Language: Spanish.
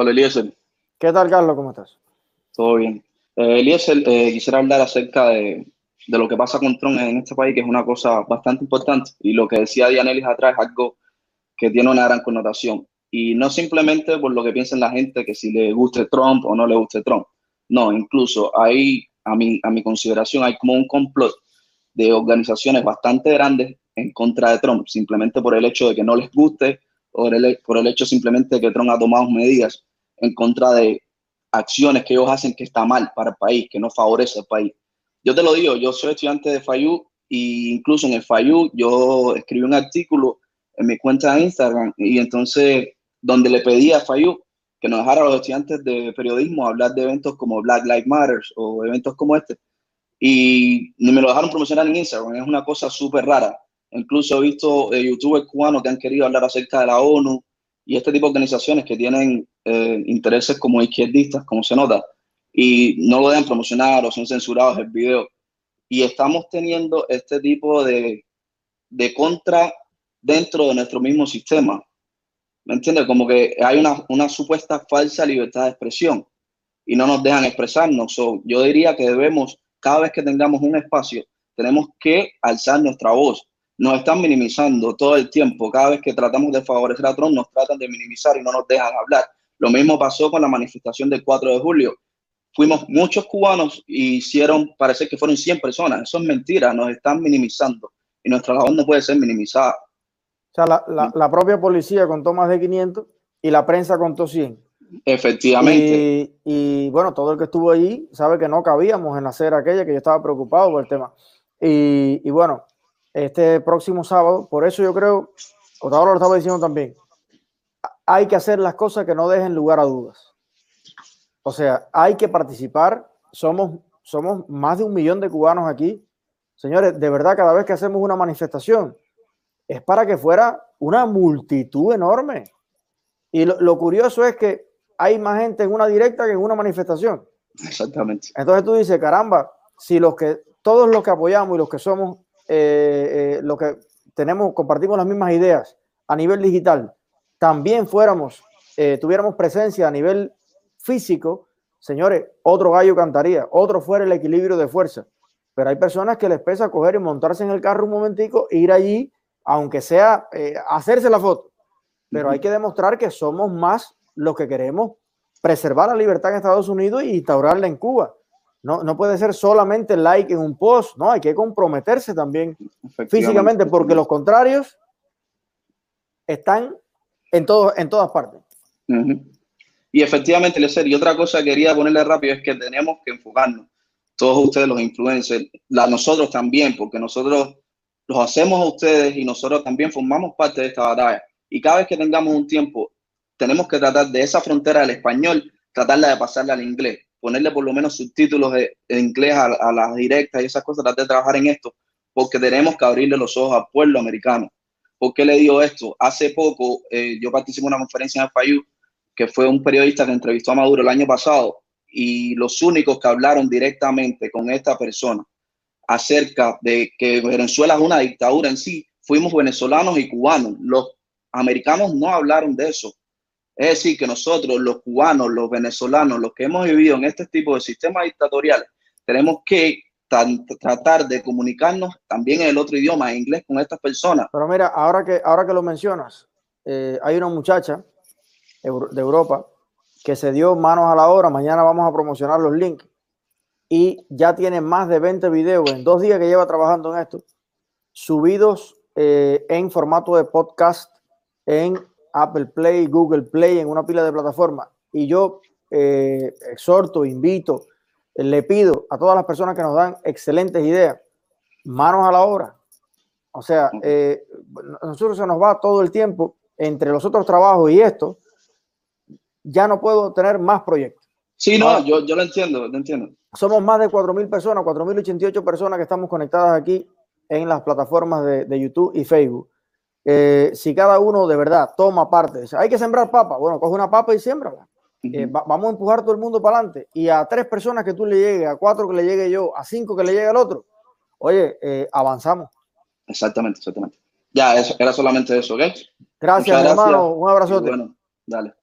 Hola, Eliezer. ¿Qué tal, Carlos? ¿Cómo estás? Todo bien. Eh, Eliezer, eh, quisiera hablar acerca de, de, lo que pasa con Trump en este país, que es una cosa bastante importante. Y lo que decía Dianelis atrás es algo que tiene una gran connotación. Y no simplemente por lo que piensa la gente, que si le guste Trump o no le guste Trump. No, incluso hay, a mi, a mi consideración, hay como un complot de organizaciones bastante grandes en contra de Trump, simplemente por el hecho de que no les guste o por el, por el hecho simplemente de que Trump ha tomado medidas en contra de acciones que ellos hacen que está mal para el país, que no favorece al país. Yo te lo digo, yo soy estudiante de FAYU e incluso en el FAYU yo escribí un artículo en mi cuenta de Instagram y entonces donde le pedí a FAYU que nos dejara a los estudiantes de periodismo hablar de eventos como Black Lives Matter o eventos como este. Y ni me lo dejaron promocionar en Instagram, es una cosa súper rara. Incluso he visto eh, youtubers cubanos que han querido hablar acerca de la ONU y este tipo de organizaciones que tienen eh, intereses como izquierdistas, como se nota, y no lo dejan promocionar o son censurados el video. Y estamos teniendo este tipo de, de contra dentro de nuestro mismo sistema. ¿Me entiendes? Como que hay una, una, supuesta falsa libertad de expresión y no nos dejan expresarnos. yo diría que debemos, cada vez que tengamos un espacio, tenemos que alzar nuestra voz. Nos están minimizando todo el tiempo. Cada vez que tratamos de favorecer a Trump, nos tratan de minimizar y no nos dejan hablar. Lo mismo pasó con la manifestación del 4 de julio. Fuimos muchos cubanos y hicieron parecer que fueron 100 personas. Eso es mentira, nos están minimizando y nuestra labor no puede ser minimizada. O sea, la, la, propia policía contó más de 500 y la prensa contó 100. Efectivamente. Y, y, bueno, todo el que estuvo allí sabe que no cabíamos en hacer aquella, que yo estaba preocupado por el tema. Y, y bueno, este próximo sábado, por eso yo creo, ahora lo estaba diciendo también, hay que hacer las cosas que no dejen lugar a dudas. O sea, hay que participar. Somos, somos más de un millón de cubanos aquí. Señores, de verdad, cada vez que hacemos una manifestación, es para que fuera una multitud enorme. Y lo, curioso es que hay más gente en una directa que en una manifestación. Exactamente. Entonces tú dices, caramba, si los que, todos los que apoyamos y los que somos, eh, eh, los que tenemos, compartimos las mismas ideas a nivel digital, también fuéramos, eh, tuviéramos presencia a nivel físico, señores, otro gallo cantaría, otro fuera el equilibrio de fuerza. Pero hay personas que les pesa coger y montarse en el carro un momentico, e ir allí aunque sea eh, hacerse la foto, pero hay que demostrar que somos más los que queremos preservar la libertad en Estados Unidos y instaurarla en Cuba. No, no puede ser solamente like en un post, no, hay que comprometerse también físicamente, porque los contrarios están en, todo, en todas partes. Y efectivamente, Lecer, y otra cosa que quería ponerle rápido es que tenemos que enfocarnos, todos ustedes los influencers, la, nosotros también, porque nosotros los hacemos a ustedes y nosotros también formamos parte de esta batalla. Y cada vez que tengamos un tiempo, tenemos que tratar de esa frontera del español, tratarla de pasarla al inglés, ponerle por lo menos subtítulos de, inglés a, las directas y esas cosas, tratar de trabajar en esto, porque tenemos que abrirle los ojos al pueblo americano. ¿Por qué le digo esto? Hace poco eh, yo participé en una conferencia en el FAYU, que fue un periodista que entrevistó a Maduro el año pasado, y los únicos que hablaron directamente con esta persona acerca de que Venezuela es una dictadura en sí, fuimos venezolanos y cubanos. Los americanos no hablaron de eso. Es decir, que nosotros, los cubanos, los venezolanos, los que hemos vivido en este tipo de sistemas dictatoriales, tenemos que tratar de comunicarnos también en el otro idioma, en inglés, con estas personas. Pero mira, ahora que, ahora que lo mencionas, eh, hay una muchacha de Europa que se dio manos a la obra. Mañana vamos a promocionar los links y ya tiene más de 20 videos en dos días que lleva trabajando en esto, subidos eh, en formato de podcast en Apple Play, Google Play, en una pila de plataformas. Y yo eh, exhorto, invito, le pido a todas las personas que nos dan excelentes ideas, manos a la obra. O sea, eh, nosotros se nos va todo el tiempo entre los otros trabajos y esto, ya no puedo tener más proyectos. Sí, no, yo, yo lo entiendo, lo entiendo. Somos más de 4.000 personas, 4.088 personas que estamos conectadas aquí en las plataformas de, YouTube y Facebook. Eh, si cada uno de verdad toma parte, hay que sembrar papa, bueno, coge una papa y siembra. Eh, vamos a empujar todo el mundo para adelante. Y a tres personas que tú le llegues, a cuatro que le llegue yo, a cinco que le llegue al otro, oye, eh, avanzamos. Exactamente, exactamente. Ya, eso, era solamente eso, ¿ok? Gracias, hermano. Un abrazote. Bueno, dale.